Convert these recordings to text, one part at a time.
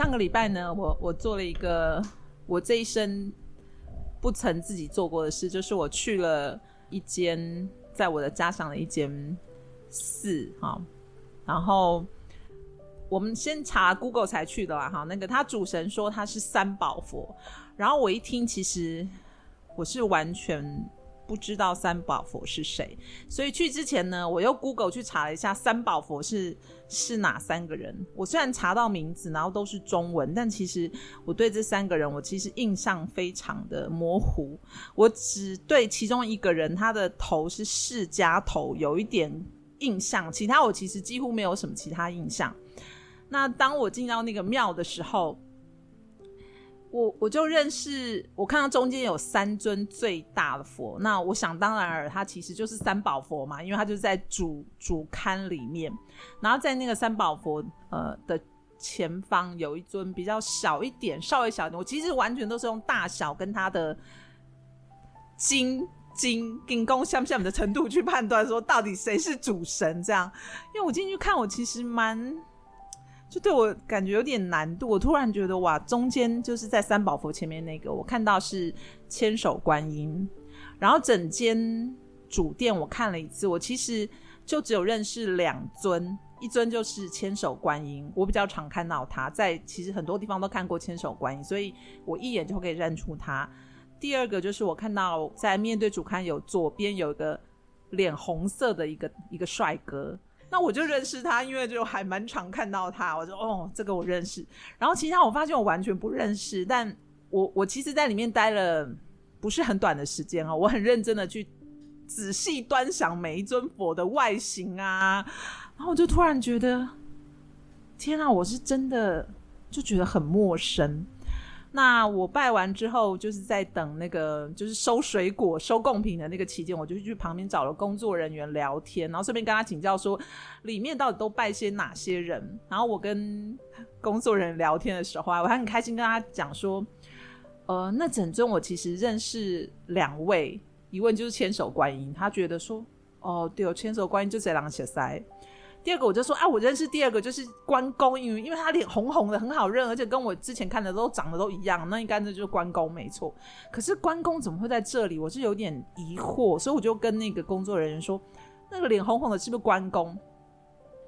上个礼拜呢，我我做了一个我这一生不曾自己做过的事，就是我去了一间在我的家乡的一间寺哈，然后我们先查 Google 才去的啦哈，那个他主神说他是三宝佛，然后我一听，其实我是完全。不知道三宝佛是谁，所以去之前呢，我又 Google 去查了一下三宝佛是是哪三个人。我虽然查到名字，然后都是中文，但其实我对这三个人，我其实印象非常的模糊。我只对其中一个人，他的头是释迦头，有一点印象，其他我其实几乎没有什么其他印象。那当我进到那个庙的时候，我我就认识，我看到中间有三尊最大的佛，那我想当然尔，它其实就是三宝佛嘛，因为它就在主主龛里面，然后在那个三宝佛呃的前方有一尊比较小一点，稍微小一点，我其实完全都是用大小跟它的金金金光相不相的程度去判断说到底谁是主神这样，因为我进去看，我其实蛮。就对我感觉有点难度，我突然觉得哇，中间就是在三宝佛前面那个，我看到是千手观音，然后整间主殿我看了一次，我其实就只有认识两尊，一尊就是千手观音，我比较常看到他，在其实很多地方都看过千手观音，所以我一眼就可以认出他。第二个就是我看到在面对主龛有左边有一个脸红色的一个一个帅哥。那我就认识他，因为就还蛮常看到他，我说哦，这个我认识。然后其他我发现我完全不认识，但我我其实在里面待了不是很短的时间哦，我很认真的去仔细端详每一尊佛的外形啊，然后我就突然觉得，天啊，我是真的就觉得很陌生。那我拜完之后，就是在等那个就是收水果、收贡品的那个期间，我就去旁边找了工作人员聊天，然后顺便跟他请教说，里面到底都拜些哪些人。然后我跟工作人员聊天的时候啊，我还很开心跟他讲说，呃，那整尊我其实认识两位，一问就是千手观音，他觉得说，哦，对哦，千手观音就这两个小塞。第二个我就说啊，我认识第二个就是关公，因为因为他脸红红的，很好认，而且跟我之前看的都长得都一样，那应该那就是关公没错。可是关公怎么会在这里？我是有点疑惑，所以我就跟那个工作人员说，那个脸红红的是不是关公？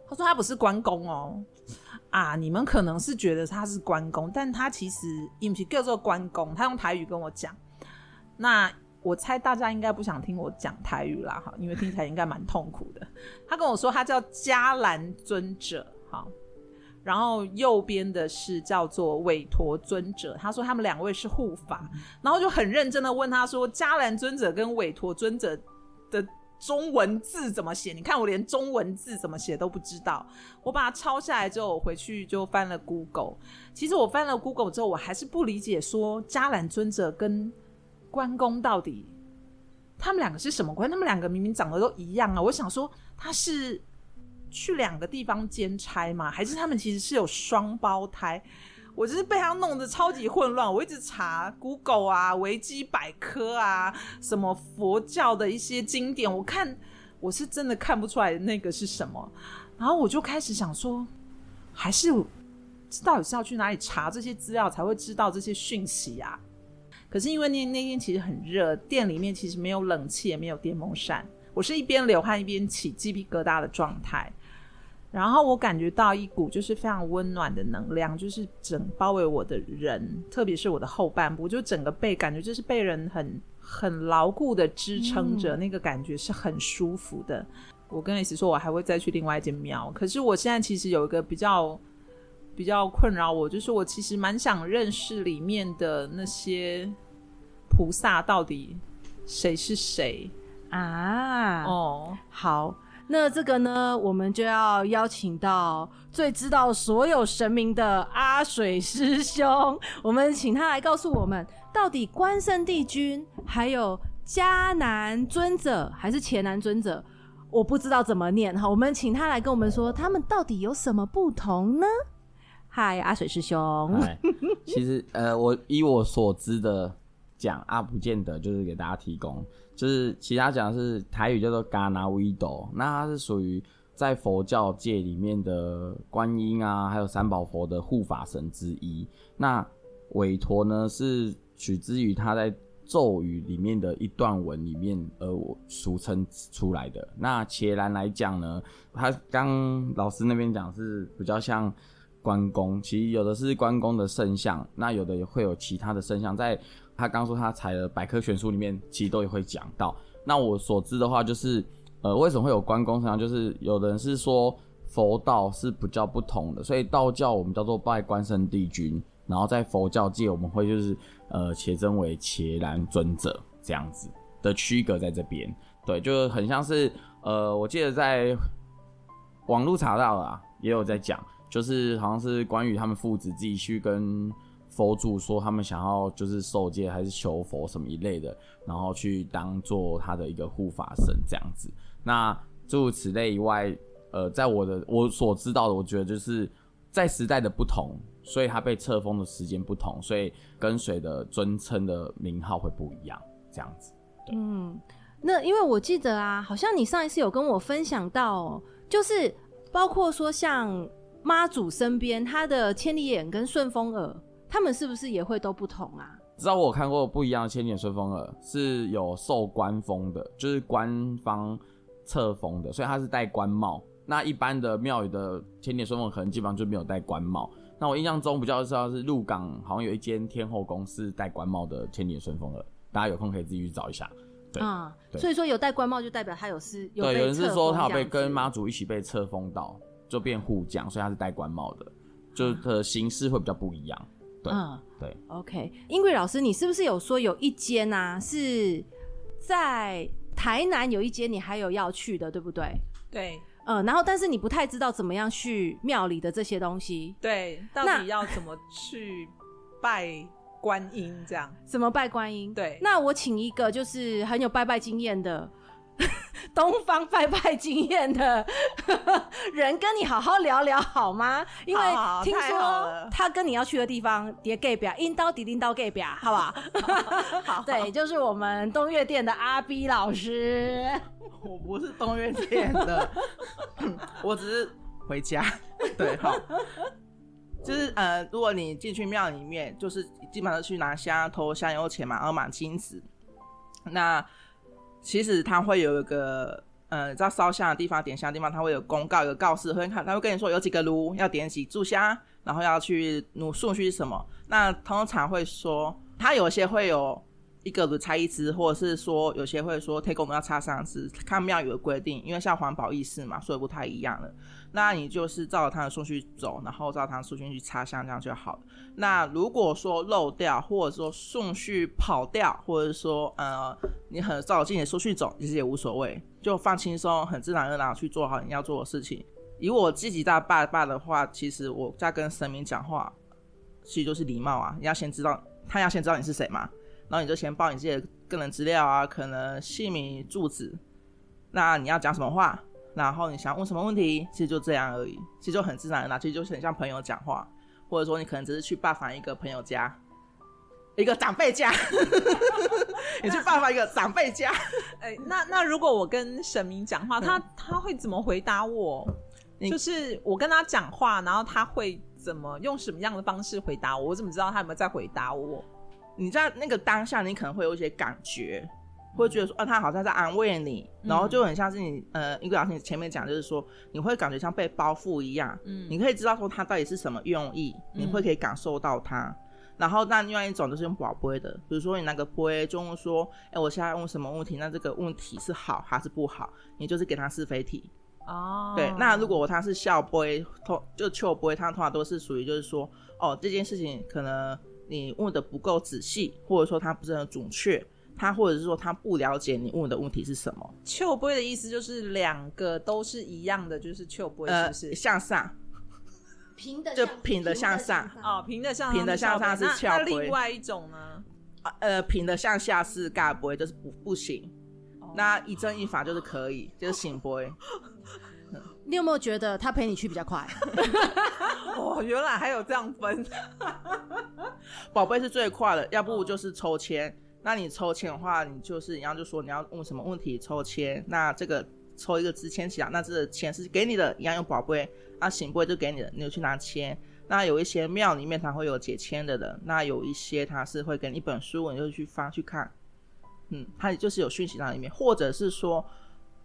他说他不是关公哦，啊，你们可能是觉得他是关公，但他其实因为叫做关公，他用台语跟我讲，那。我猜大家应该不想听我讲台语啦，哈，因为听起来应该蛮痛苦的。他跟我说他叫迦兰尊者，哈，然后右边的是叫做韦陀尊者。他说他们两位是护法，然后就很认真的问他说，迦兰尊者跟韦陀尊者的中文字怎么写？你看我连中文字怎么写都不知道。我把它抄下来之后，我回去就翻了 Google。其实我翻了 Google 之后，我还是不理解说迦兰尊者跟关公到底他们两个是什么关？他们两个明明长得都一样啊！我想说他是去两个地方兼差吗？还是他们其实是有双胞胎？我就是被他弄得超级混乱。我一直查 Google 啊、维基百科啊，什么佛教的一些经典，我看我是真的看不出来那个是什么。然后我就开始想说，还是到底是要去哪里查这些资料才会知道这些讯息啊？可是因为那那天其实很热，店里面其实没有冷气，也没有电风扇，我是一边流汗一边起鸡皮疙瘩的状态。然后我感觉到一股就是非常温暖的能量，就是整包围我的人，特别是我的后半部，就整个背感觉就是被人很很牢固的支撑着，嗯，那个感觉是很舒服的。我跟 S 说，我还会再去另外一间庙。可是我现在其实有一个比较比较困扰我，就是我其实蛮想认识里面的那些。菩萨到底谁是谁啊？哦，好，那这个呢，我们就要邀请到最知道所有神明的阿水师兄，我们请他来告诉我们，到底关圣帝君还有迦南尊者还是伽南尊者，我不知道怎么念哈，我们请他来跟我们说，他们到底有什么不同呢？嗨，阿水师兄。其实呃，我以我所知的讲啊，不见得就是给大家提供。就是其他讲是台语叫做嘎拿威斗，那它是属于在佛教界里面的观音啊，还有三宝佛的护法神之一。那韦陀呢是取之于他在咒语里面的一段文里面而我俗称出来的。那伽蓝来讲呢，他刚老师那边讲是比较像关公，其实有的是关公的圣像，那有的也会有其他的圣像在。他刚说他采了百科全书里面，其实都也会讲到。那我所知的话，就是呃，为什么会有关公神像？就是有的人是说佛道是比较不同的，所以道教我们叫做拜关圣帝君，然后在佛教界我们会就是呃，且称为伽蓝尊者这样子的区隔在这边。对，就很像是呃，我记得在网络查到了啊，也有在讲，就是好像是关于他们父子自己去跟。佛祖说他们想要就是受戒还是求佛什么一类的，然后去当做他的一个护法神这样子。那诸如此类以外，呃，在我的我所知道的，我觉得就是在时代的不同，所以他被册封的时间不同，所以跟随的尊称的名号会不一样，这样子。对。嗯，那因为我记得啊，好像你上一次有跟我分享到，就是包括说像妈祖身边他的千里眼跟顺风耳。他们是不是也会都不同啊？知道我有看过不一样的千里眼顺风耳，是有受官封的，就是官方册封的，所以它是戴官帽。那一般的庙宇的千里眼顺风耳可能基本上就没有戴官帽。那我印象中比较知道是鹿港好像有一间天后宫是戴官帽的千里眼顺风耳，大家有空可以自己去找一下。对啊，对，所以说有戴官帽就代表他有是有对，有人是说他有被跟妈祖一起被册封到，就变护将，所以他是戴官帽的，就的形式会比较不一样。对嗯，对，OK，英贵老师，你是不是有说有一间啊，是在台南有一间，你还有要去的，对不对？对，嗯，然后但是你不太知道怎么样去庙里的这些东西，对，到底要怎么去拜观音这样？怎么拜观音？对，那我请一个就是很有拜拜经验的。东方拜拜经验的人跟你好好聊聊好吗？因为听说他跟你要去的地方叠 gay 表，阴刀抵钉刀 gay 表，好不好？好，对，就是我们东岳店的阿 B 老师。我不是东岳店的，我只是回家。对，好，就是呃，如果你进去庙里面，就是基本上去拿香、偷香油钱嘛，然后满金子，那。其实它会有一个，呃，在烧香的地方点香的地方，它会有公告，有告示，会看，他会跟你说有几个炉要点几炷香，然后要去努顺序是什么。那通常会说，它有些会有一个炉插一支，或者是说有些会说推公要插三支，看庙宇的规定，因为像环保意识嘛，所以不太一样了。那你就是照他的顺序走，然后照他的顺序去插香，这样就好了。那如果说漏掉，或者说顺序跑掉，或者说呃，你很照着你的顺序走，其实也无所谓，就放轻松，很自然而然去做好你要做的事情。以我自己在拜拜的话，其实我在跟神明讲话，其实就是礼貌啊。你要先知道，他要先知道你是谁嘛，然后你就先报你自己的个人资料啊，可能姓名、住址，那你要讲什么话？然后你想问什么问题，其实就这样而已，其实就很自然的，其实就是很像朋友讲话，或者说你可能只是去拜访一个朋友家，一个长辈家，你去拜访一个长辈家。哎，那那如果我跟神明讲话，他他会怎么回答我？就是我跟他讲话，然后他会怎么用什么样的方式回答我？我怎么知道他有没有在回答我？你在那个当下，你可能会有一些感觉。会觉得说，啊，他好像在安慰你，然后就很像是你，呃，一个老师你前面讲，就是说，你会感觉像被包覆一样，嗯，你可以知道说他到底是什么用意，你会可以感受到他。嗯、然后，那另外一种就是用宝杯的，比如说你那个杯，就问说，哎，我现在问什么问题？那这个问题是好还是不好？你就是给他是非题。哦，对，那如果他是笑杯，通就笑杯，他通常都是属于就是说，哦，这件事情可能你问的不够仔细，或者说他不是很准确。他或者是说他不了解你问的问题是什么。笑杯的意思就是两个都是一样的，就是笑杯，是不是？呃、向上，平的就平的向上哦，平的向上，平的向上是笑杯。那另外一种呢？呃，平的向下是尬杯，就是不不行。哦、那一正一反就是可以，就是行杯。你有没有觉得他陪你去比较快？哦，原来还有这样分。宝贝是最快的，要不就是抽签。那你抽签的话，你就是一样，就说你要问什么问题，抽签。那这个抽一个支签起来，那这个签是给你的，一样用宝贝。那行不就给你的，你就去拿签。那有一些庙里面它会有解签的人，那有一些它是会给你一本书，你就去翻去看。嗯，它就是有讯息在里面，或者是说。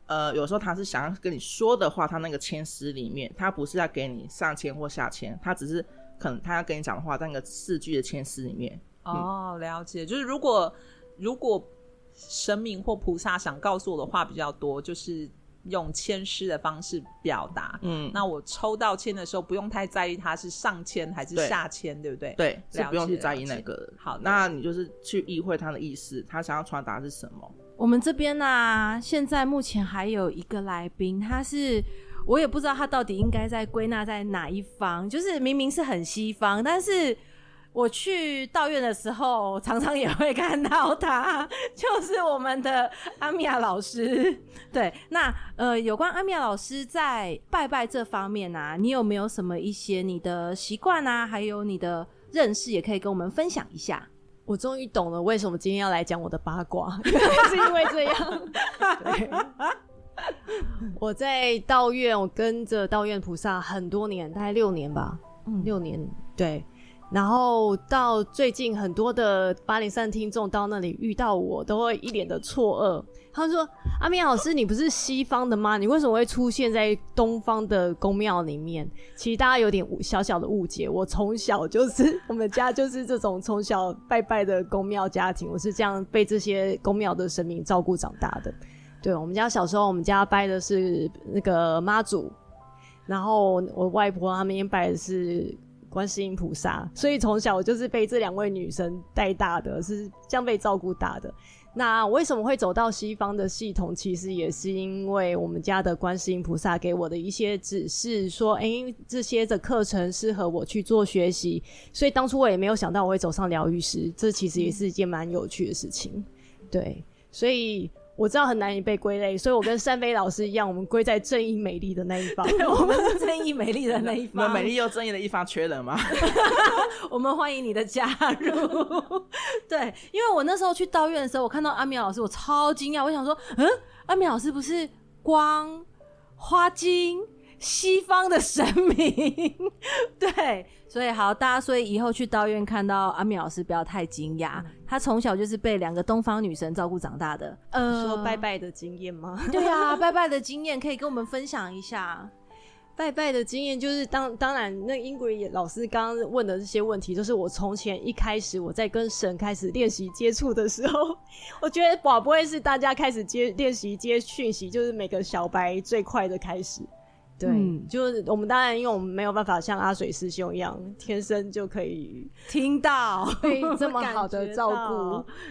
呃，有时候他是想要跟你说的话，他那个签诗里面，他不是要给你上签或下签，他只是可能他要跟你讲的话，在那个四句的签诗里面。哦，嗯、了解，就是如果如果神明或菩萨想告诉我的话比较多，就是用签诗的方式表达。嗯，那我抽到签的时候，不用太在意它是上签还是下签，对，对不对？对，是不用去在意那个。好，那你就是去意会他的意思，他想要传达是什么。我们这边呢、啊，现在目前还有一个来宾，他是我也不知道他到底应该在归纳在哪一方，就是明明是很西方，但是我去道院的时候，常常也会看到他，就是我们的阿米亚老师。对，那呃，有关阿米亚老师在拜拜这方面啊，你有没有什么一些你的习惯啊，还有你的认识，也可以跟我们分享一下。我终于懂了，为什么今天要来讲我的八卦，是因为这样。对，我在道院，我跟着道院菩萨很多年，大概六年吧，嗯，六年，对。然后到最近，很多的八零三听众到那里遇到我，都会一脸的错愕。他们说：“阿明老师，你不是西方的吗？你为什么会出现在东方的宫庙里面？”其实大家有点小小的误解。我从小就是我们家就是这种从小拜拜的宫庙家庭，我是这样被这些宫庙的神明照顾长大的。对，我们家小时候，我们家拜的是那个妈祖，然后我外婆他们也拜的是。观世音菩萨，所以从小我就是被这两位女神带大的，是这样被照顾大的。那为什么会走到西方的系统？其实也是因为我们家的观世音菩萨给我的一些指示，说，哎、欸，这些的课程适合我去做学习。所以当初我也没有想到我会走上疗愈师，这其实也是一件蛮有趣的事情。对，所以。我知道很难以被归类，所以我跟山飞老师一样，我们归在正义美丽的那一方。我们是正义美丽的那一方。美丽又正义的一方缺人吗？我们欢迎你的加入。对，因为我那时候去道院的时候，我看到阿明老师，我超惊讶。我想说，嗯，阿明老师不是光花精西方的神明？对。所以好，大家所以以后去道院看到阿米老师不要太惊讶，他从小就是被两个东方女神照顾长大的。呃，说拜拜的经验吗？对啊，拜拜的经验可以跟我们分享一下。拜拜的经验就是当当然，那英国老师刚刚问的这些问题，就是我从前一开始我在跟神开始练习接触的时候，我觉得宝不会是大家开始接练习接讯息，就是每个小白最快的开始。对，嗯、就是我们当然，因为我们没有办法像阿水师兄一样，天生就可以听到，被这么好的照顾，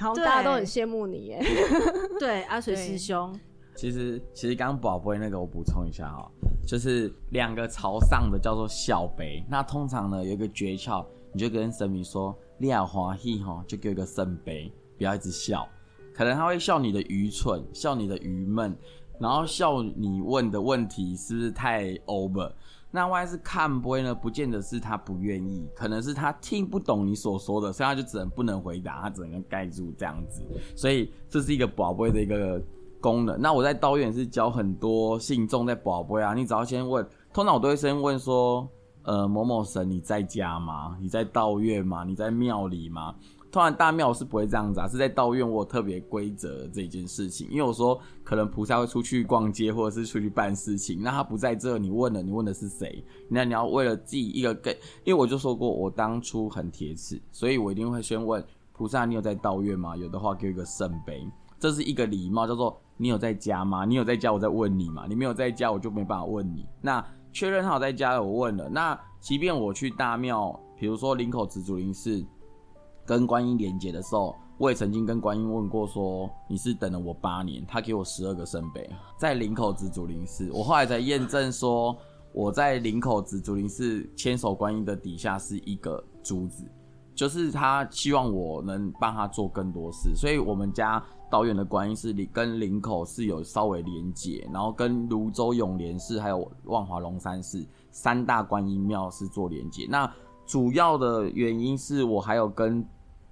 好像大家都很羡慕你耶。对，阿水师兄。其实，其实刚刚宝贝那个，我补充一下哈，就是两个朝上的叫做笑杯。那通常呢，有一个诀窍，你就跟神明说，你要欢喜哈，就给一个圣杯，不要一直笑，可能他会笑你的愚蠢，笑你的愚闷。然后笑你问的问题是不是太 over？那万一是看杯呢？不见得是他不愿意，可能是他听不懂你所说的，所以他就只能不能回答，他只能盖住这样子。所以这是一个宝贝的一个功能。那我在道院是教很多信众在宝贝啊，你只要先问，通常我都会先问说，呃，某某神你在家吗？你在道院吗？你在庙里吗？突然大庙是不会这样子啊，是在道院我特别规则这件事情，因为我说可能菩萨会出去逛街或者是出去办事情，那他不在这，你问了，你问的是谁？那你要为了记一个给，因为我就说过我当初很铁齿，所以我一定会先问菩萨，你有在道院吗？有的话给我一个圣杯，这是一个礼貌，叫做你有在家吗？你有在家，我在问你嘛，你没有在家，我就没办法问你。那确认他有在家，我问了，那即便我去大庙，比如说林口紫竹林寺。跟观音连结的时候，我也曾经跟观音问过说，你是等了我八年，他给我十二个圣杯，在林口紫竹林寺，我后来才验证说，我在林口紫竹林寺千手观音的底下是一个珠子，就是他希望我能帮他做更多事，所以我们家导演的观音是跟林口是有稍微连结，然后跟泸州永联寺还有万华龙山寺三大观音庙是做连结。那主要的原因是我还有跟。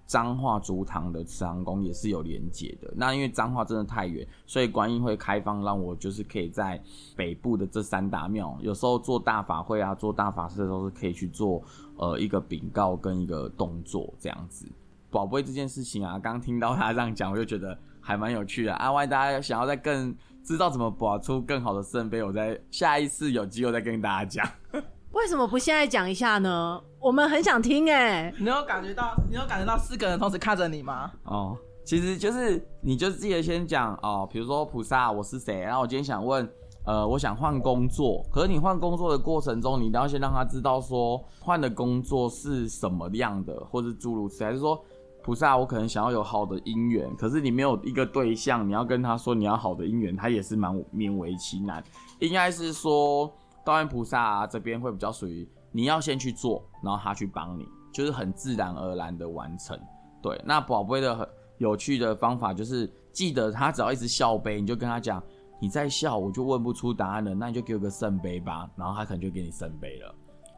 彰化竹塘的慈航宫也是有连接的。那因为彰化真的太远，所以观音会开放让我就是可以在北部的这三大庙，有时候做大法会啊，做大法事的时候是可以去做呃一个禀告跟一个动作这样子。宝贝这件事情啊，刚听到他这样讲，我就觉得还蛮有趣的。啊，万一大家想要再更知道怎么保出更好的圣杯，我在下一次有机会再跟大家讲。为什么不现在讲一下呢？我们很想听哎、欸。你有感觉到，你有感觉到四个人同时看着你吗？哦，其实就是你就记得先讲哦，比如说菩萨，我是谁？然后我今天想问，呃，我想换工作。可是你换工作的过程中，你一定要先让他知道说换的工作是什么样的，或是诸如此类。还是说菩萨，我可能想要有好的姻缘，可是你没有一个对象，你要跟他说你要好的姻缘，他也是蛮勉为其难。应该是说。道院菩萨、啊、这边会比较属于你要先去做，然后他去帮你，就是很自然而然的完成。对，那宝贝的很有趣的方法就是，记得他只要一直笑杯，你就跟他讲，你在笑，我就问不出答案了，那你就给我个圣杯吧，然后他可能就给你圣杯了。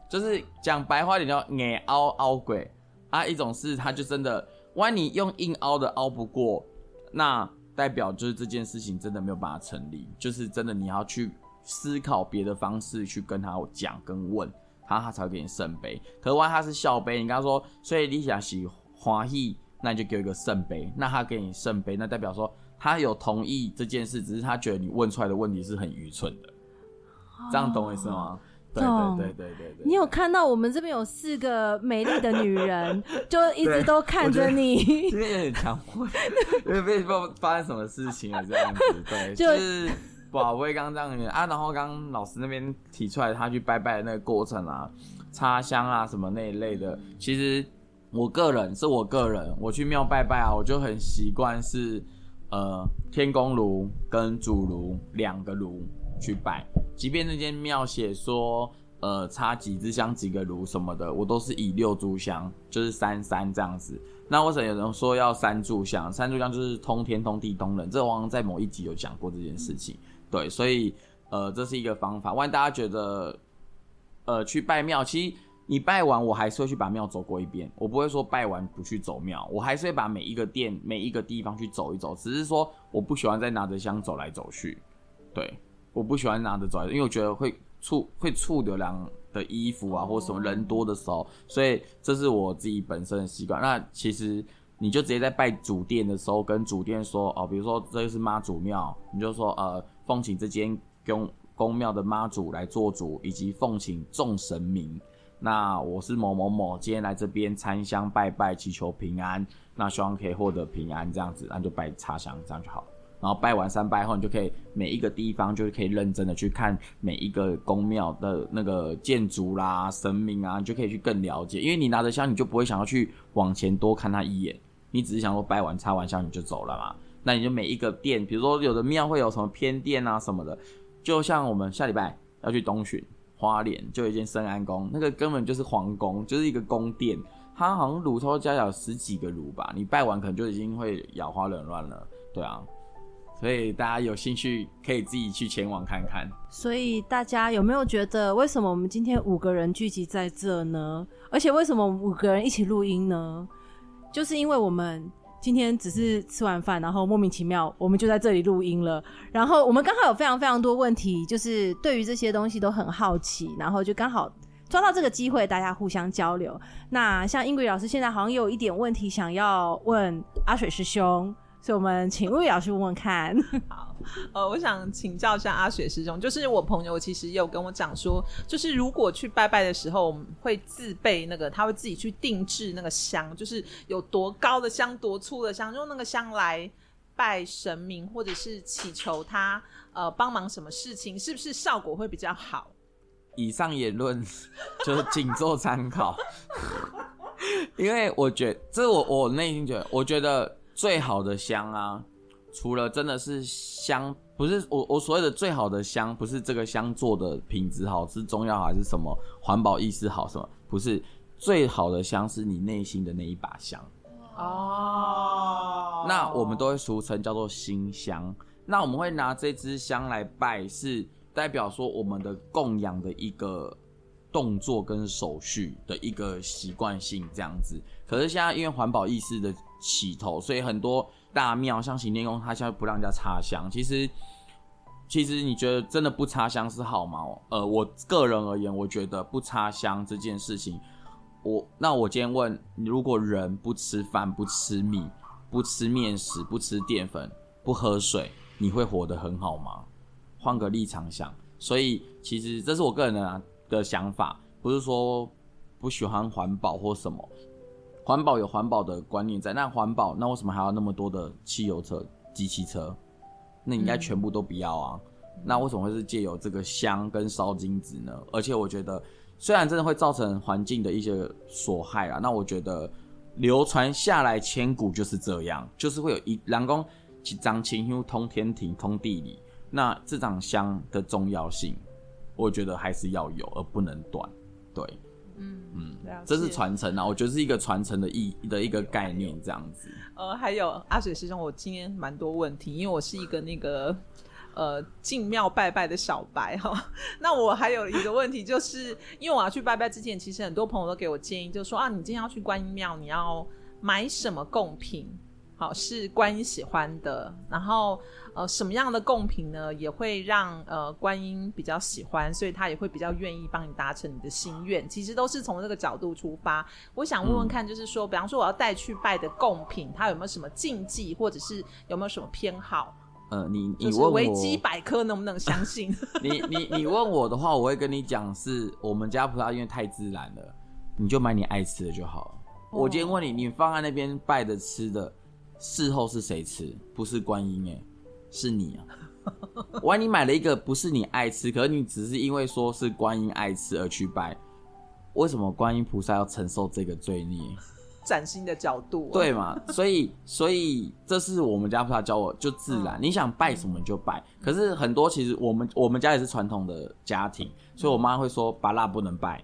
就是讲白话点叫硬凹凹鬼啊，一种是他就真的，万一你用硬凹的凹不过，那代表就是这件事情真的没有办法成立，就是真的你要去。思考别的方式去跟他讲跟问他，他才会给你圣杯。可是万一他是笑杯，你跟他说，所以你想喜欢喜，那你就给我一个圣杯。那他给你圣杯，那代表说他有同意这件事，只是他觉得你问出来的问题是很愚蠢的。这样懂我意思吗？对对对对对。你有看到我们这边有四个美丽的女人，就一直都看着你。今天有点强迫，因为不知道发生什么事情了这样子。对，就是。不好，不会刚这样啊，然后刚老师那边提出来他去拜拜的那个过程啊，插香啊什么那一类的，其实我个人是我个人，我去庙拜拜啊，我就很习惯是呃天公炉跟主炉两个炉去拜，即便那间庙写说呃插几支香几个炉什么的，我都是以六炷香，就是三三这样子。那为什么有人说要三炷香？三炷香就是通天通地通人，这我好像在某一集有讲过这件事情。对，所以呃，这是一个方法。万一大家觉得，呃，去拜庙，其实你拜完，我还是会去把庙走过一遍。我不会说拜完不去走庙，我还是会把每一个店、每一个地方去走一走。只是说，我不喜欢再拿着香走来走去。对，我不喜欢拿着走来，因为我觉得会触会触流量的衣服啊，或什么人多的时候。所以这是我自己本身的习惯。那其实你就直接在拜主殿的时候，跟主殿说哦，比如说这是妈祖庙，你就说呃。奉请这间宫宫庙的妈祖来做主，以及奉请众神明。那我是某某某，今天来这边参香拜拜，祈求平安。那希望可以获得平安，这样子，那就拜插香，这样就好。然后拜完三拜后，你就可以每一个地方就是可以认真的去看每一个宫庙的那个建筑啦、神明啊，你就可以去更了解。因为你拿着香，你就不会想要去往前多看他一眼，你只是想说拜完插完香你就走了嘛。那你就每一个殿，比如说有的庙会有什么偏殿啊什么的，就像我们下礼拜要去东巡花莲，就有一间深安宫，那个根本就是皇宫，就是一个宫殿，它好像炉头加有十几个炉吧，你拜完可能就已经会眼花缭乱了，对啊，所以大家有兴趣可以自己去前往看看。所以大家有没有觉得，为什么我们今天五个人聚集在这呢？而且为什么五个人一起录音呢？就是因为我们。今天只是吃完饭，然后莫名其妙，我们就在这里录音了。然后我们刚好有非常非常多问题，就是对于这些东西都很好奇，然后就刚好抓到这个机会，大家互相交流。那像英语老师现在好像有一点问题想要问阿水师兄。所以我们请英语老师问问看。好，呃，我想请教一下阿雪师兄，就是我朋友其实有跟我讲说，就是如果去拜拜的时候，我们会自备那个，他会自己去定制那个香，就是有多高的香、多粗的香，用那个香来拜神明，或者是祈求他呃帮忙什么事情，是不是效果会比较好？以上言论就是仅做参考。因为我觉，这我我内心觉得，我觉得最好的香啊，除了真的是香，不是我我所谓的最好的香，不是这个香做的品质好，是中药还是什么环保意识好什么，不是最好的香是你内心的那一把香。哦，那我们都会俗称叫做心香。那我们会拿这支香来拜，是代表说我们的供养的一个动作跟手续的一个习惯性这样子。可是现在因为环保意识的起头，所以很多大庙像行天宫，它现在不让人家插香。其实，其实你觉得真的不插香是好吗？呃，我个人而言，我觉得不插香这件事情，我那我今天问你，如果人不吃饭、不吃米、不吃面食、不吃淀粉、不喝水，你会活得很好吗？换个立场想，所以其实这是我个人的的想法，不是说不喜欢环保或什么。环保有环保的观念在，那环保那为什么还要那么多的汽油车、机器车？那应该全部都不要啊。嗯、那为什么会是借由这个香跟烧金纸呢？而且我觉得，虽然真的会造成环境的一些所害啊，那我觉得流传下来千古就是这样，就是会有一两公。一张清香通天庭，通地理。那这张香的重要性，我觉得还是要有，而不能断。对，嗯嗯，这是传承啊，我觉得是一个传承的意的一个概念，这样子。呃，还有阿水师兄，我今天蛮多问题，因为我是一个那个呃进庙拜拜的小白哈。那我还有一个问题，就是因为我要去拜拜之前，其实很多朋友都给我建议，就说啊，你今天要去观音庙，你要买什么贡品？好，是观音喜欢的，然后呃，什么样的贡品呢，也会让呃观音比较喜欢，所以他也会比较愿意帮你达成你的心愿。其实都是从这个角度出发。我想问问看，就是说，嗯、比方说我要带去拜的贡品，它有没有什么禁忌，或者是有没有什么偏好？呃，你你问我维基百科能不能相信？你你你问我的话，我会跟你讲，是我们家葡萄因为太自然了，你就买你爱吃的就好了。哦、我今天问你，你放在那边拜的吃的。事后是谁吃？不是观音哎，是你啊！万一你买了一个不是你爱吃，可是你只是因为说是观音爱吃而去拜，为什么观音菩萨要承受这个罪孽？崭新的角度，对嘛？所以，所以这是我们家菩萨教我，就自然，嗯、你想拜什么就拜。可是很多其实我们我们家也是传统的家庭，所以我妈会说巴拉不能拜，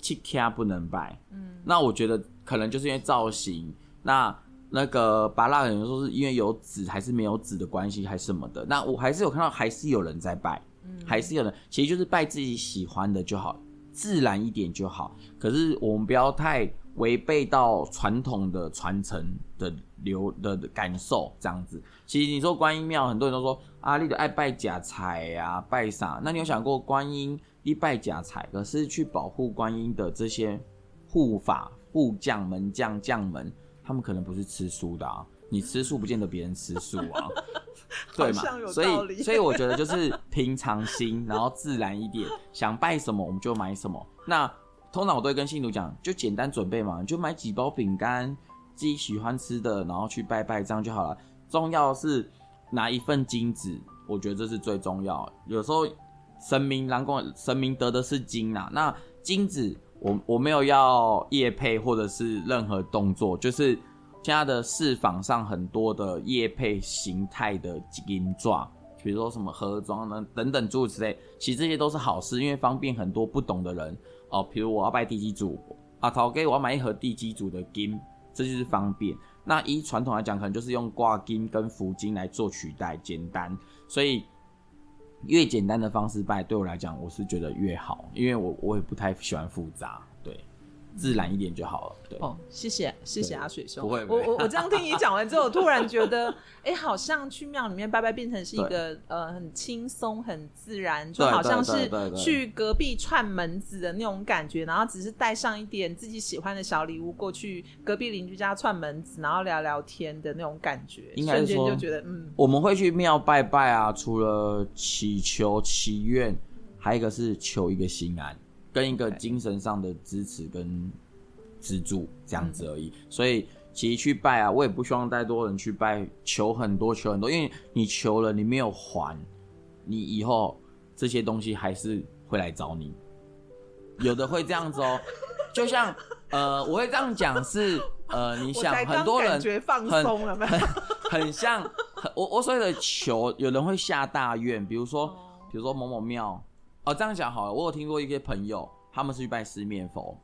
七卡不能拜。嗯，那我觉得可能就是因为造型那。那个拔蜡有人说是因为有籽还是没有籽的关系，还是什么的？那我还是有看到，还是有人在拜，嗯，还是有人，其实就是拜自己喜欢的就好，自然一点就好。可是我们不要太违背到传统的传承的流的感受，这样子。其实你说观音庙，很多人都说啊，你的爱拜假财呀，拜啥？那你有想过观音一拜假财，可是去保护观音的这些护法、护将、门将、将门。他们可能不是吃素的啊，你吃素不见得别人吃素啊，对嘛？所以，所以我觉得就是平常心，然后自然一点，想拜什么我们就买什么。那通常我都会跟信徒讲，就简单准备嘛，你就买几包饼干，自己喜欢吃的，然后去拜拜，这样就好了。重要是拿一份金子，我觉得这是最重要。有时候神明让公神明得的是金啊，那金纸。我我没有要夜配或者是任何动作，就是现在的市场上很多的夜配形态的金状，比如说什么盒装呢等等诸如此类，其实这些都是好事，因为方便很多不懂的人哦。比如我要拜地基主啊，头家我要买一盒地基主的金，这就是方便。那依传统来讲，可能就是用挂金跟福金来做取代，简单，所以。越简单的方式拜，对我来讲，我是觉得越好，因为我我也不太喜欢复杂，自然一点就好了。对哦，谢谢谢谢阿水兄。不会，不会我我我这样听你讲完之后，我 突然觉得，哎、欸，好像去庙里面拜拜变成是一个呃很轻松、很自然，就好像是去隔壁串门子的那种感觉，然后只是带上一点自己喜欢的小礼物过去隔壁邻居家串门子，然后聊聊天的那种感觉。应该说，瞬间就觉得嗯，我们会去庙拜拜啊，除了祈求祈愿，还有一个是求一个心安。跟一个精神上的支持跟资助这样子而已，所以其实去拜啊，我也不希望太多人去拜，求很多求很多，因为你求了你没有还，你以后这些东西还是会来找你，有的会这样子哦，就像呃，我会这样讲是，呃，你想很多人放松了没有？很像，我我所谓的求，有人会下大愿，比如说，比如说某某庙，哦，这样讲好了，我有听过一些朋友，他们是去拜四面佛，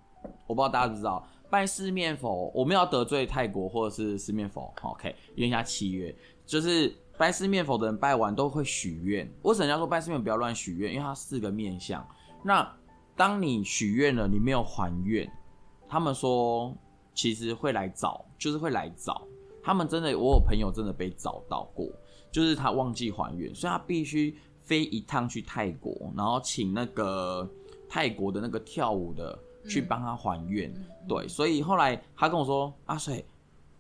我不知道大家知不知道，拜四面佛，我们要得罪泰国或者是四面佛，OK，因为人家契约，就是拜四面佛的人拜完都会许愿，为什么人家说拜四面不要乱许愿？因为它四个面相，那当你许愿了，你没有还愿。他们说，其实会来找，就是会来找。他们真的，我有朋友真的被找到过，就是他忘记还愿，所以他必须飞一趟去泰国，然后请那个泰国的那个跳舞的去帮他还愿。嗯、对，所以后来他跟我说：“阿水，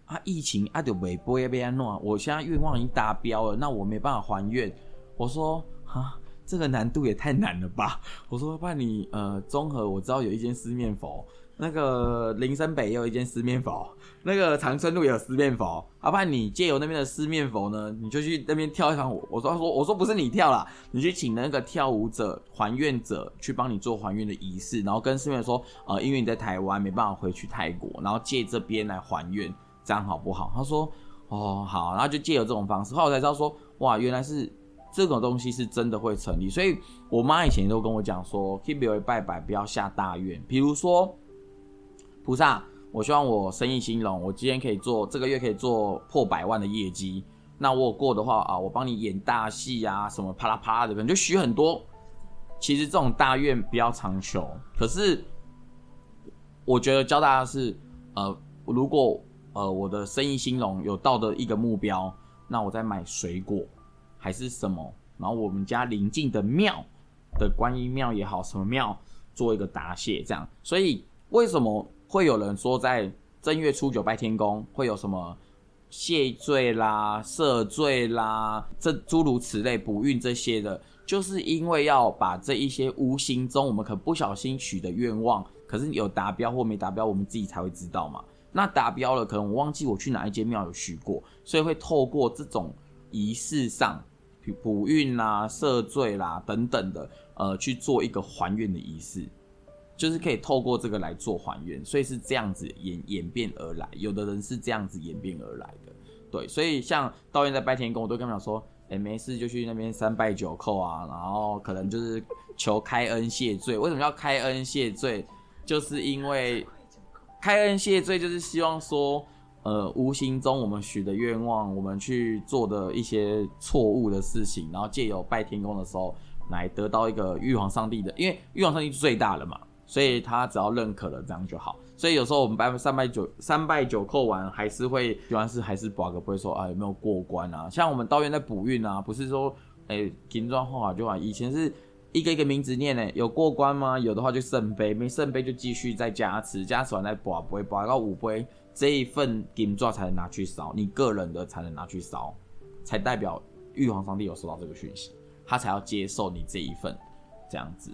啊，疫情啊，就没不要被安弄，我现在愿望已经达标了，那我没办法还愿。”我说：“啊，这个难度也太难了吧？”我说：“不然你呃，综合我知道有一间四面佛。”那个林森北也有一间四面佛，那个长春路也有四面佛。阿爸，你借由那边的四面佛呢，你就去那边跳一场舞。我说，说，我说不是你跳啦，你去请那个跳舞者、还愿者去帮你做还愿的仪式，然后跟四面说，呃，因为你在台湾没办法回去泰国，然后借这边来还愿，这样好不好？他说，哦，好，然后就借由这种方式。后来才知道说，哇，原来是这种东西是真的会成立。所以我妈以前都跟我讲说，keep 有拜拜，不要下大愿，比如说。菩萨，我希望我生意兴隆，我今天可以做这个月可以做破百万的业绩。那我过的话啊，我帮你演大戏啊，什么啪啦啪啦的，可能就许很多。其实这种大愿不要强求。可是我觉得教大家是，呃，如果呃我的生意兴隆有到的一个目标，那我再买水果还是什么，然后我们家邻近的庙的观音庙也好，什么庙做一个答谢，这样。所以为什么？会有人说，在正月初九拜天公会有什么谢罪啦、赦罪啦，这诸如此类补运这些的，就是因为要把这一些无形中我们可不小心许的愿望，可是有达标或没达标，我们自己才会知道嘛。那达标了，可能我忘记我去哪一间庙有许过，所以会透过这种仪式上补运啦、赦罪啦等等的，呃，去做一个还愿的仪式。就是可以透过这个来做还原，所以是这样子演演变而来。有的人是这样子演变而来的，对。所以像道院在拜天公，我都跟他们说，哎、没事就去那边三拜九叩啊，然后可能就是求开恩谢罪。为什么要开恩谢罪？就是因为开恩谢罪就是希望说，呃，无形中我们许的愿望，我们去做的一些错误的事情，然后借由拜天公的时候来得到一个玉皇上帝的，因为玉皇上帝最大了嘛。所以他只要认可了，这样就好。所以有时候我们拜三拜九三拜九叩完，还是会主要是还是保个不会说啊有没有过关啊。像我们道院在补运啊，不是说哎金砖画好就好。以前是一个一个名字念呢，有过关吗？有的话就圣杯，没圣杯就继续再加持，加持完再补不会保到五杯，这一份金砖才能拿去烧，你个人的才能拿去烧，才代表玉皇上帝有收到这个讯息，他才要接受你这一份这样子。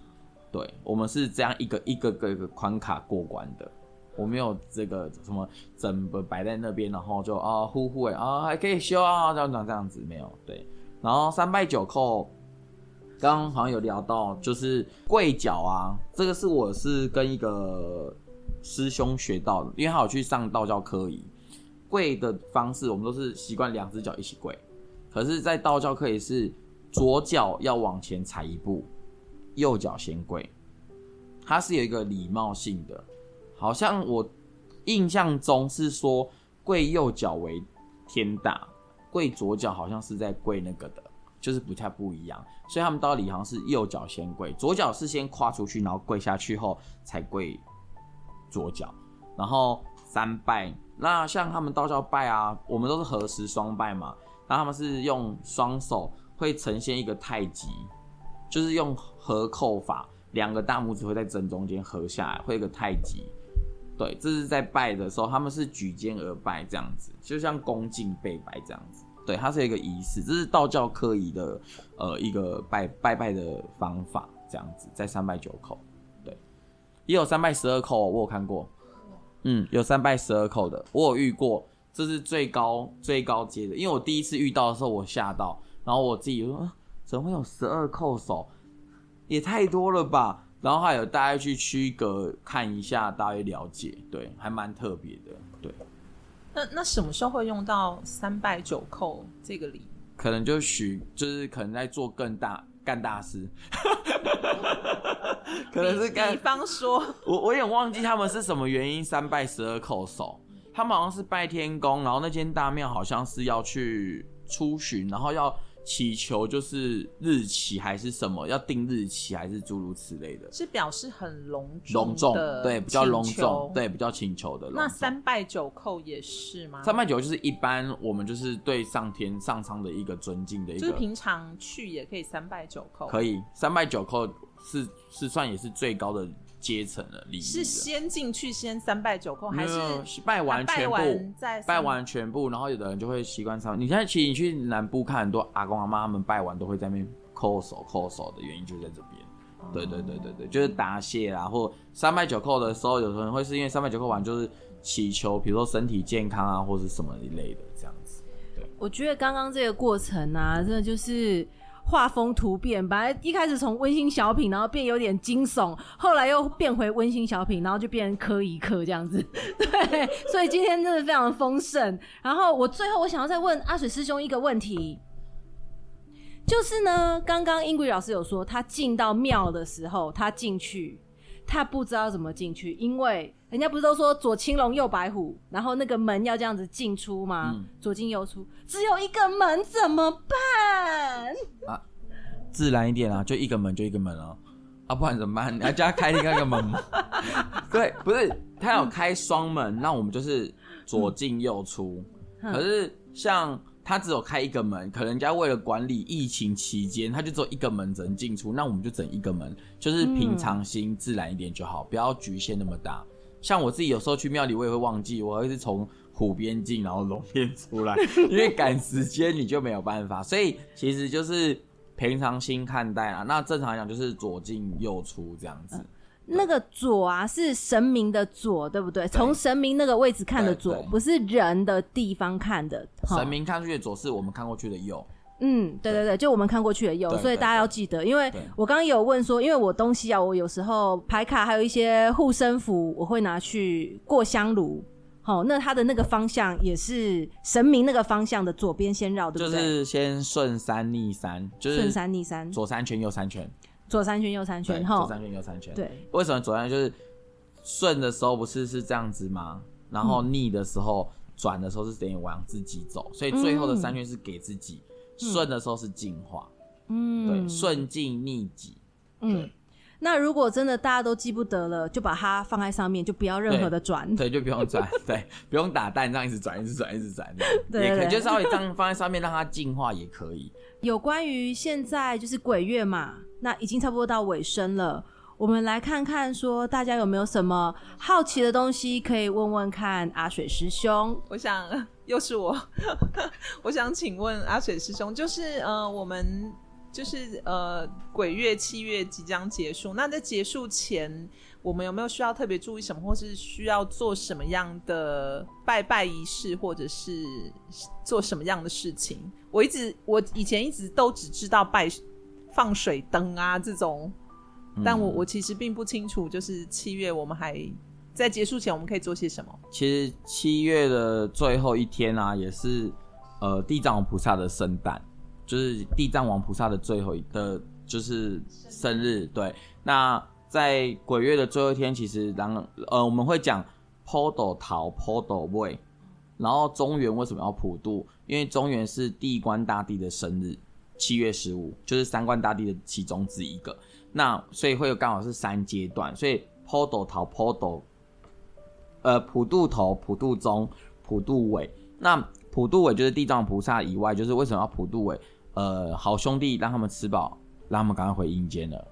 对，我们是这样一个一个个一个关卡过关的，我没有这个什么整个摆在那边，然后就啊呼呼哎啊还可以修啊这样这样这样子没有对，然后三拜九叩，刚刚好像有聊到就是跪脚啊，这个是我是跟一个师兄学到的，因为他有去上道教科仪，跪的方式我们都是习惯两只脚一起跪，可是，在道教科仪是左脚要往前踩一步。右脚先跪，它是有一个礼貌性的，好像我印象中是说跪右脚为天大，跪左脚好像是在跪那个的，就是不太不一样。所以他们到礼堂是右脚先跪，左脚是先跨出去，然后跪下去后才跪左脚，然后三拜。那像他们道教拜啊，我们都是合十双拜嘛，那他们是用双手会呈现一个太极。就是用合扣法，两个大拇指会在正中间合下来，会有个太极。对，这是在拜的时候，他们是举肩而拜这样子，就像恭敬被拜这样子。对，它是一个仪式，这是道教科仪的呃一个拜拜拜的方法，这样子在三拜九叩。对，也有三拜十二叩，我有看过。嗯，有三拜十二叩的，我有遇过，这是最高最高阶的。因为我第一次遇到的时候，我吓到，然后我自己说。怎么会有十二叩首？也太多了吧！然后还有大家去区隔看一下，大约了解，对，还蛮特别的，对。那那什么时候会用到三拜九叩这个礼？可能就许，就是可能在做更大干大事，可能是干。比方说，我我有点忘记他们是什么原因三拜十二叩首，他们好像是拜天公，然后那间大庙好像是要去出巡，然后要。祈求就是日期还是什么，要定日期还是诸如此类的，是表示很隆隆重，对，比较隆重，对，比较请求的。那三拜九叩也是吗？三拜九就是一般我们就是对上天上苍的一个尊敬的一个，就是平常去也可以三拜九叩，可以三拜九叩是是算也是最高的。阶层的礼仪是先进去先三拜九叩，还是拜完全部？拜完，拜完全部，然后有的人就会习惯上。你现在其实你去南部看很多阿公阿妈，他们拜完都会在那边叩手叩手的原因就在这边。哦、对对对对对，就是答谢啦，或三拜九叩的时候，有时候会是因为三拜九叩完就是祈求，比如说身体健康啊，或是什么一类的这样子。对，我觉得刚刚这个过程啊，真的就是。画风突变，本来一开始从温馨小品，然后变有点惊悚，后来又变回温馨小品，然后就变成磕一科这样子。对，所以今天真的非常丰盛。然后我最后我想要再问阿水师兄一个问题，就是呢，刚刚英语老师有说，他进到庙的时候，他进去，他不知道怎么进去，因为人家不是都说左青龙右白虎，然后那个门要这样子进出吗？嗯、左进右出，只有一个门怎么办？啊，自然一点啊，就一个门就一个门哦，啊，不然怎么办？你要叫他开另外一个门吗？对，不是他有开双门，那我们就是左进右出。嗯、可是像他只有开一个门，可能人家为了管理疫情期间，他就只有一个门只能进出，那我们就整一个门，就是平常心自然一点就好，不要局限那么大。像我自己有时候去庙里，我也会忘记，我会是从湖边进，然后龙边出来，因为赶时间你就没有办法，所以其实就是平常心看待啊。那正常来讲就是左进右出这样子。那个左啊是神明的左，对不对？从神明那个位置看的左，不是人的地方看的。神明看出去的左是我们看过去的右。嗯，对对对，就我们看过去的右，所以大家要记得，因为我刚刚有问说，因为我东西啊，我有时候牌卡还有一些护身符，我会拿去过香炉，好，那它的那个方向也是神明那个方向的左边先绕，对不对？就是先顺三逆三，就是顺三逆三，左三圈右三圈，左三圈右三圈，哈，左三圈右三圈，对。为什么左三圈就是顺的时候不是是这样子吗？然后逆的时候转的时候是等于往自己走，所以最后的三圈是给自己。顺的时候是进化，嗯，对，顺境逆己，嗯。那如果真的大家都记不得了，就把它放在上面，就不要任何的转，对，就不用转，对，不用打蛋，这样一直转，一直转，一直转，对，也可以就稍微这样放在上面，让它进化也可以。有关于现在就是鬼月嘛，那已经差不多到尾声了。我们来看看，说大家有没有什么好奇的东西可以问问看阿水师兄。我想又是我，我想请问阿水师兄，就是呃，我们就是呃，鬼月七月即将结束，那在结束前，我们有没有需要特别注意什么，或是需要做什么样的拜拜仪式，或者是做什么样的事情？我一直我以前一直都只知道拜放水灯啊这种。但我我其实并不清楚，就是七月我们还在结束前，我们可以做些什么？其实七月的最后一天啊，也是呃地藏王菩萨的圣诞，就是地藏王菩萨的最后一的，就是生日。对，那在鬼月的最后一天，其实然后呃我们会讲普渡桃、普渡尾，然后中原为什么要普渡？因为中原是地官大帝的生日，七月十五，就是三官大帝的其中之一个。那所以会有刚好是三阶段，所以普渡头、普渡，呃，普渡头、普渡中、普渡尾。那普渡尾就是地藏菩萨以外，就是为什么要普渡尾？呃，好兄弟让他们吃饱，让他们赶快回阴间了。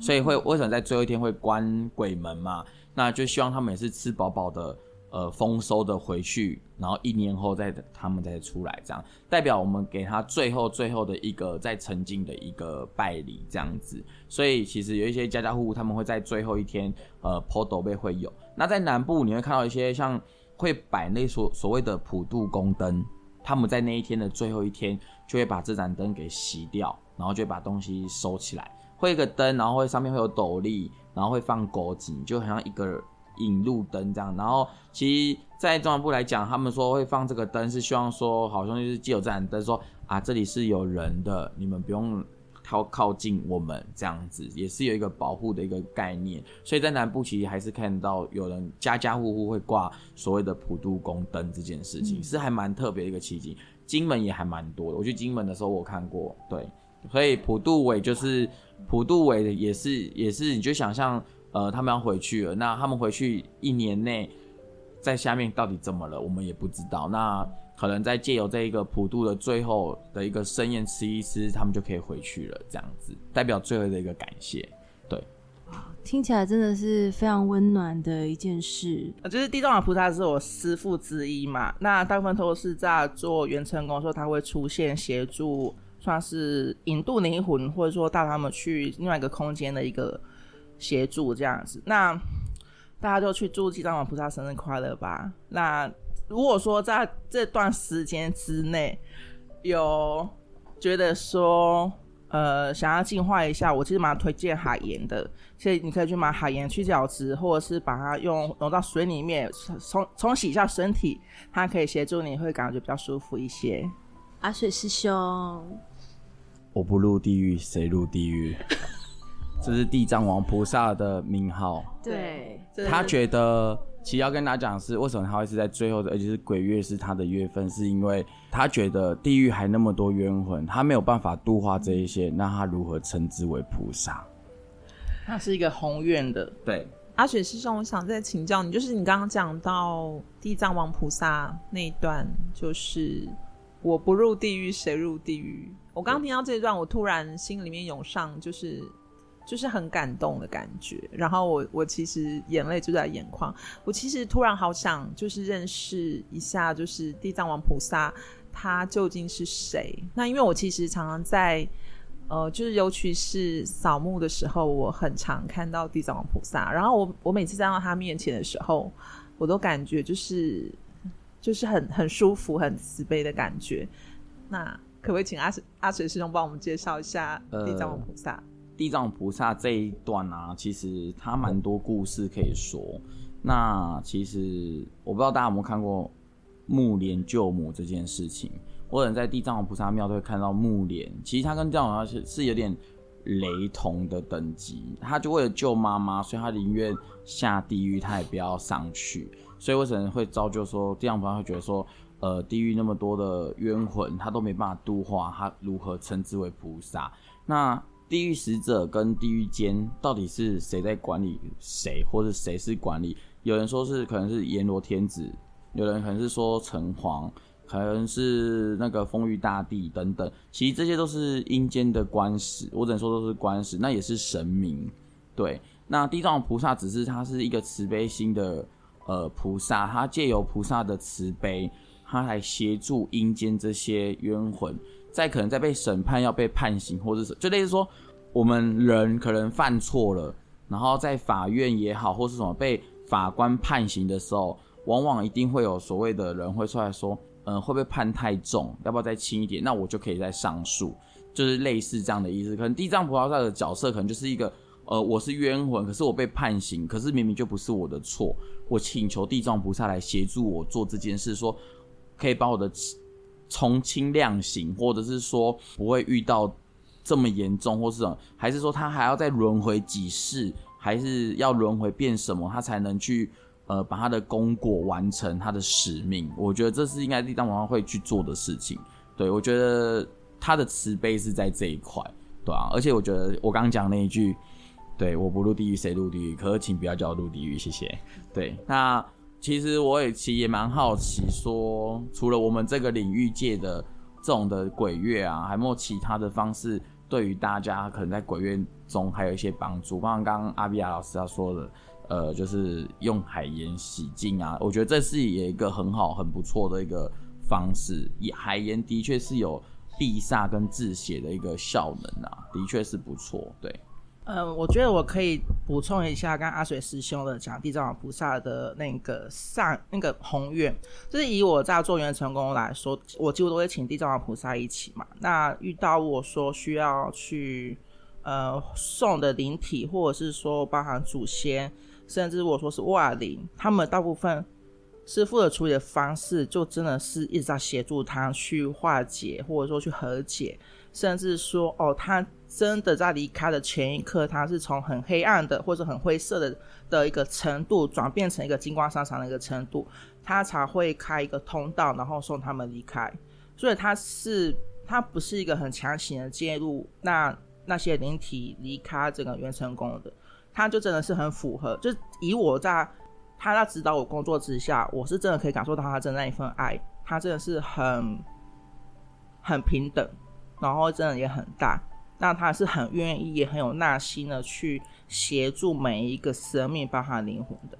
所以会为什么在最后一天会关鬼门嘛？那就希望他们也是吃饱饱的。呃，丰收的回去，然后一年后再他们再出来，这样代表我们给他最后最后的一个再沉浸的一个拜礼，这样子。所以其实有一些家家户户他们会在最后一天，呃，普渡杯会有。那在南部你会看到一些像会摆那所所谓的普渡宫灯，他们在那一天的最后一天就会把这盏灯给熄掉，然后就把东西收起来，会一个灯，然后会上面会有斗笠。然后会放钩井，就好像一个引路灯这样。然后其实，在中南部来讲，他们说会放这个灯，是希望说，好像就是既有这盏灯，说啊，这里是有人的，你们不用。靠靠近我们这样子，也是有一个保护的一个概念，所以在南部其实还是看到有人家家户户会挂所谓的普渡宫灯这件事情，嗯、是还蛮特别的一个奇景。金门也还蛮多的，我去金门的时候我看过，对，所以普渡尾就是普渡尾也是也是，你就想象呃他们要回去了，那他们回去一年内在下面到底怎么了，我们也不知道。那可能在借由这一个普渡的最后的一个盛宴吃一吃，他们就可以回去了，这样子代表最后的一个感谢。对，听起来真的是非常温暖的一件事。就是地藏王菩萨是我师父之一嘛，那大部分都是在做元成功的时候，他会出现协助，算是引渡灵魂，或者说带他们去另外一个空间的一个协助这样子。那大家就去祝地藏王菩萨生日快乐吧。那如果说在这段时间之内有觉得说呃想要净化一下，我其实蛮推荐海盐的，所以你可以去买海盐去角质，或者是把它用融到水里面冲冲洗一下身体，它可以协助你会感觉比较舒服一些。阿水师兄，我不入地狱谁入地狱？这是地藏王菩萨的名号。对，他觉得。其实要跟大家讲的是，为什么他会是在最后的，而且是鬼月是他的月份，是因为他觉得地狱还那么多冤魂，他没有办法度化这一些，那他如何称之为菩萨？他是一个宏愿的。对，阿雪师兄，我想再请教你，就是你刚刚讲到地藏王菩萨那一段，就是我不入地狱谁入地狱？我刚刚听到这一段，我突然心里面涌上就是。就是很感动的感觉，然后我我其实眼泪就在眼眶。我其实突然好想就是认识一下，就是地藏王菩萨他究竟是谁？那因为我其实常常在呃，就是尤其是扫墓的时候，我很常看到地藏王菩萨。然后我我每次站到他面前的时候，我都感觉就是就是很很舒服、很慈悲的感觉。那可不可以请阿阿水师兄帮我们介绍一下地藏王菩萨？呃地藏菩萨这一段啊，其实他蛮多故事可以说。那其实我不知道大家有没有看过木莲救母这件事情。我可能在地藏王菩萨庙都会看到木莲，其实他跟地藏王菩萨是是有点雷同的等级。他就为了救妈妈，所以他宁愿下地狱，他也不要上去。所以为什么会造就说地藏菩萨会觉得说，呃，地狱那么多的冤魂，他都没办法度化，他如何称之为菩萨？那地狱使者跟地狱监到底是谁在管理谁，或者谁是管理？有人说是可能是阎罗天子，有人可能是说城隍，可能是那个风雨大帝等等。其实这些都是阴间的官使，我只能说都是官使，那也是神明。对，那地藏菩萨只是他是一个慈悲心的呃菩萨，他借由菩萨的慈悲，他来协助阴间这些冤魂。在可能在被审判要被判刑，或者是就类似说，我们人可能犯错了，然后在法院也好，或是什么被法官判刑的时候，往往一定会有所谓的人会出来说，嗯、会不会判太重？要不要再轻一点？那我就可以再上诉，就是类似这样的意思。可能地藏菩萨的角色可能就是一个，呃，我是冤魂，可是我被判刑，可是明明就不是我的错，我请求地藏菩萨来协助我做这件事，说可以把我的。从轻量刑，或者是说不会遇到这么严重，或是什么，还是说他还要再轮回几世，还是要轮回变什么，他才能去呃把他的功果完成他的使命？我觉得这是应该地藏王会去做的事情。对，我觉得他的慈悲是在这一块，对啊。而且我觉得我刚刚讲那一句，对，我不入地狱谁入地狱？可是请不要叫我入地狱，谢谢。对，那。其实我也其实也蛮好奇说，除了我们这个领域界的这种的鬼月啊，还有没有其他的方式，对于大家可能在鬼月中还有一些帮助？包括刚刚阿比亚老师他说的，呃，就是用海盐洗净啊，我觉得这是也一个很好、很不错的一个方式。以海盐的确是有避煞跟治邪的一个效能啊，的确是不错，对。嗯，我觉得我可以补充一下，刚刚阿水师兄的讲地藏王菩萨的那个上那个宏愿，就是以我在做元辰宫来说，我几乎都会请地藏王菩萨一起嘛。那遇到我说需要去呃送的灵体，或者是说包含祖先，甚至如果说是外灵，他们大部分师傅的处理的方式，就真的是一直在协助他去化解，或者说去和解，甚至说哦，他真的在离开的前一刻，他是从很黑暗的或者很灰色的的一个程度，转变成一个金光闪闪的一个程度，他才会开一个通道，然后送他们离开。所以他是。他不是一个很强行的介入，那那些灵体离开整个元辰宫的，他就真的是很符合。就以我在他在指导我工作之下，我是真的可以感受到他真的那一份爱，他真的是很很平等，然后真的也很大。那他是很愿意，也很有耐心的去协助每一个生命，包含灵魂的。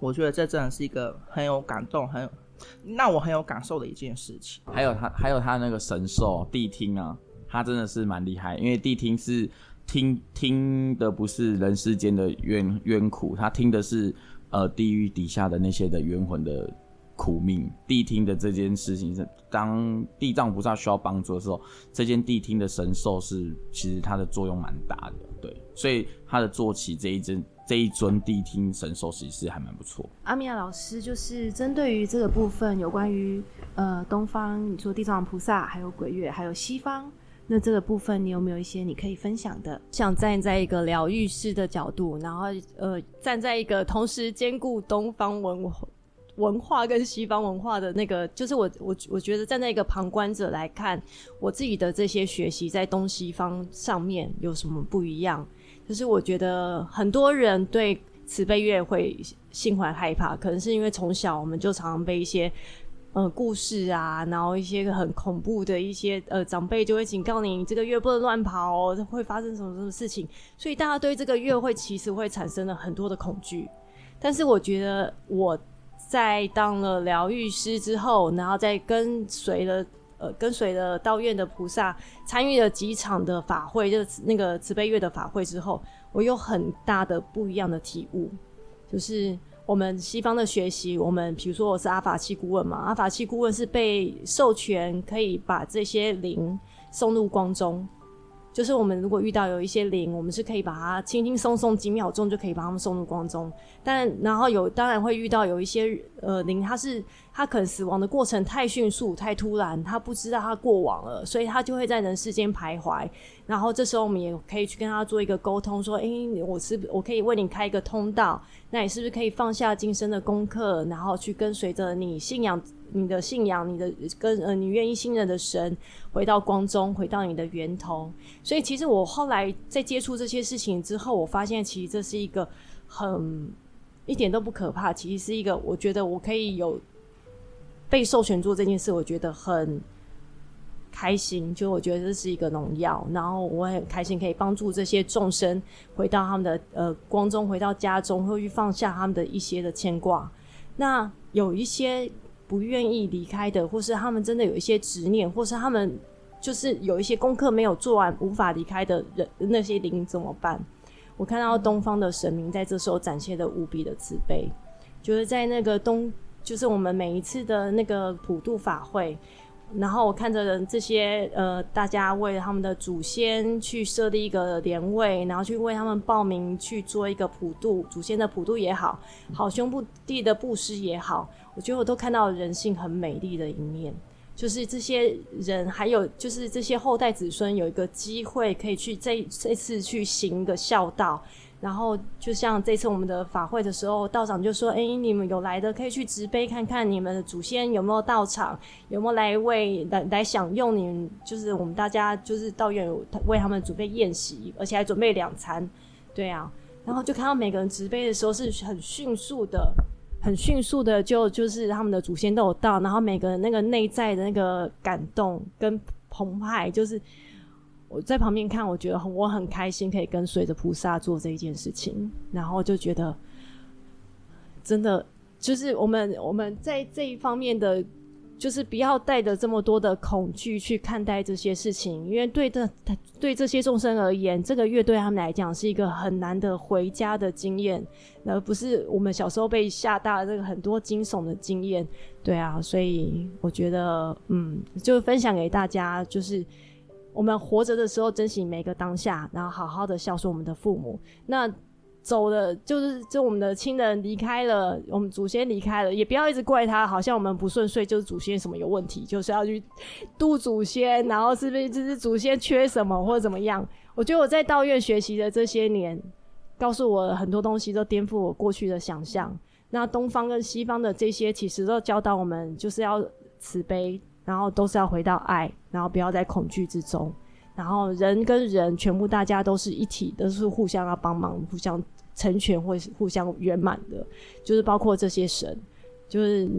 我觉得这真的是一个很有感动，很有。那我很有感受的一件事情，还有他，还有他那个神兽谛听啊，他真的是蛮厉害，因为谛听是听听的不是人世间的冤冤苦，他听的是呃地狱底下的那些的冤魂的苦命。谛听的这件事情是，当地藏菩萨需要帮助的时候，这件谛听的神兽是其实它的作用蛮大的，对，所以他的坐骑这一阵。这一尊谛听神兽其实还蛮不错。阿米亚老师就是针对于这个部分，有关于呃东方，你说地藏菩萨，还有鬼月，还有西方，那这个部分你有没有一些你可以分享的？想站在一个疗愈师的角度，然后呃站在一个同时兼顾东方文文化跟西方文化的那个，就是我我我觉得站在一个旁观者来看，我自己的这些学习在东西方上面有什么不一样？就是我觉得很多人对慈悲月会心怀害怕，可能是因为从小我们就常常被一些呃故事啊，然后一些很恐怖的一些呃长辈就会警告你，这个月不能乱跑，会发生什么什么事情，所以大家对这个月会其实会产生了很多的恐惧。但是我觉得我在当了疗愈师之后，然后再跟随了。呃，跟随了道院的菩萨参与了几场的法会，就是那个慈悲月的法会之后，我有很大的不一样的体悟。就是我们西方的学习，我们比如说我是阿法器顾问嘛，阿法器顾问是被授权可以把这些灵送入光中。就是我们如果遇到有一些灵，我们是可以把它轻轻松松几秒钟就可以把它们送入光中。但然后有当然会遇到有一些呃灵，它是。他可能死亡的过程太迅速、太突然，他不知道他过往了，所以他就会在人世间徘徊。然后这时候我们也可以去跟他做一个沟通，说：“诶，我是我可以为你开一个通道，那你是不是可以放下今生的功课，然后去跟随着你信仰、你的信仰、你的跟呃你愿意信任的神，回到光中，回到你的源头？”所以其实我后来在接触这些事情之后，我发现其实这是一个很一点都不可怕，其实是一个我觉得我可以有。被授权做这件事，我觉得很开心。就我觉得这是一个荣耀，然后我很开心可以帮助这些众生回到他们的呃光中，回到家中，会去放下他们的一些的牵挂。那有一些不愿意离开的，或是他们真的有一些执念，或是他们就是有一些功课没有做完，无法离开的人，那些灵怎么办？我看到东方的神明在这时候展现的无比的慈悲，就是在那个东。就是我们每一次的那个普渡法会，然后我看着这些呃，大家为他们的祖先去设立一个莲位，然后去为他们报名去做一个普渡，祖先的普渡也好，好兄弟的布施也好，我觉得我都看到人性很美丽的一面。就是这些人，还有就是这些后代子孙有一个机会可以去这这次去行一个孝道。然后就像这次我们的法会的时候，道长就说：“哎，你们有来的可以去掷杯看看，你们的祖先有没有到场，有没有来为来来享用？你们就是我们大家就是道院为他们准备宴席，而且还准备两餐，对啊。然后就看到每个人掷杯的时候是很迅速的，很迅速的就就是他们的祖先都有到，然后每个人那个内在的那个感动跟澎湃，就是。”我在旁边看，我觉得我很开心，可以跟随着菩萨做这一件事情，然后就觉得真的就是我们我们在这一方面的，就是不要带着这么多的恐惧去看待这些事情，因为对的对这些众生而言，这个月对他们来讲是一个很难得回家的经验，而不是我们小时候被吓大的这个很多惊悚的经验。对啊，所以我觉得嗯，就分享给大家，就是。我们活着的时候珍惜每个当下，然后好好的孝顺我们的父母。那走了就是就我们的亲人离开了，我们祖先离开了，也不要一直怪他，好像我们不顺遂就是祖先什么有问题，就是要去度祖先，然后是不是就是祖先缺什么或者怎么样？我觉得我在道院学习的这些年，告诉我很多东西都颠覆我过去的想象。那东方跟西方的这些其实都教导我们，就是要慈悲，然后都是要回到爱，然后不要在恐惧之中，然后人跟人全部大家都是一体，都是互相要帮忙，互相。成全或是互相圆满的，就是包括这些神，就是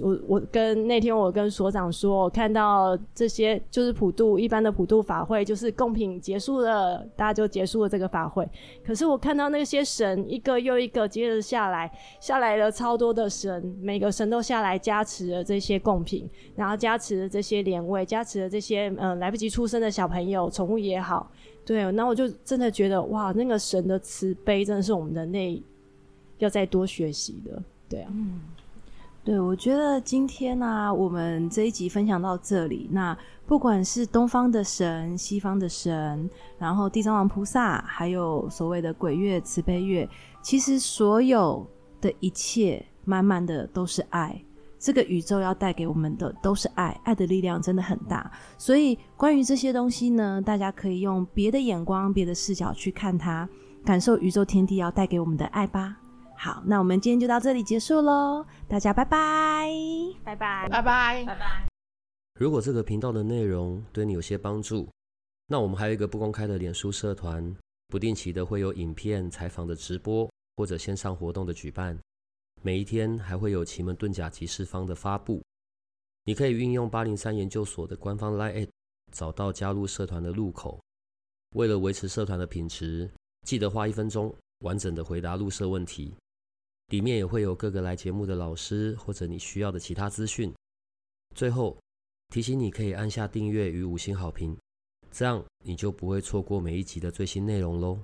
我我跟那天我跟所长说，我看到这些就是普渡一般的普渡法会，就是贡品结束了，大家就结束了这个法会。可是我看到那些神一个又一个接着下来，下来了超多的神，每个神都下来加持了这些贡品，然后加持了这些连位，加持了这些嗯、来不及出生的小朋友，宠物也好。对，那我就真的觉得哇，那个神的慈悲真的是我们人类要再多学习的。对啊，嗯，对，我觉得今天呢、我们这一集分享到这里。那不管是东方的神、西方的神，然后地藏王菩萨，还有所谓的鬼月、慈悲月，其实所有的一切，满满的都是爱。这个宇宙要带给我们的都是爱，爱的力量真的很大。所以关于这些东西呢，大家可以用别的眼光、别的视角去看它，感受宇宙天地要带给我们的爱吧。好，那我们今天就到这里结束喽，大家拜拜，拜拜，拜拜，拜拜。如果这个频道的内容对你有些帮助，那我们还有一个不公开的脸书社团，不定期的会有影片、采访的直播或者线上活动的举办。每一天还会有奇门遁甲集市方的发布，你可以运用八零三研究所的官方 LINE@ 找到加入社团的入口。为了维持社团的品质，记得花一分钟完整的回答入社问题。里面也会有各个来节目的老师或者你需要的其他资讯。最后提醒你可以按下订阅与五星好评，这样你就不会错过每一集的最新内容喽。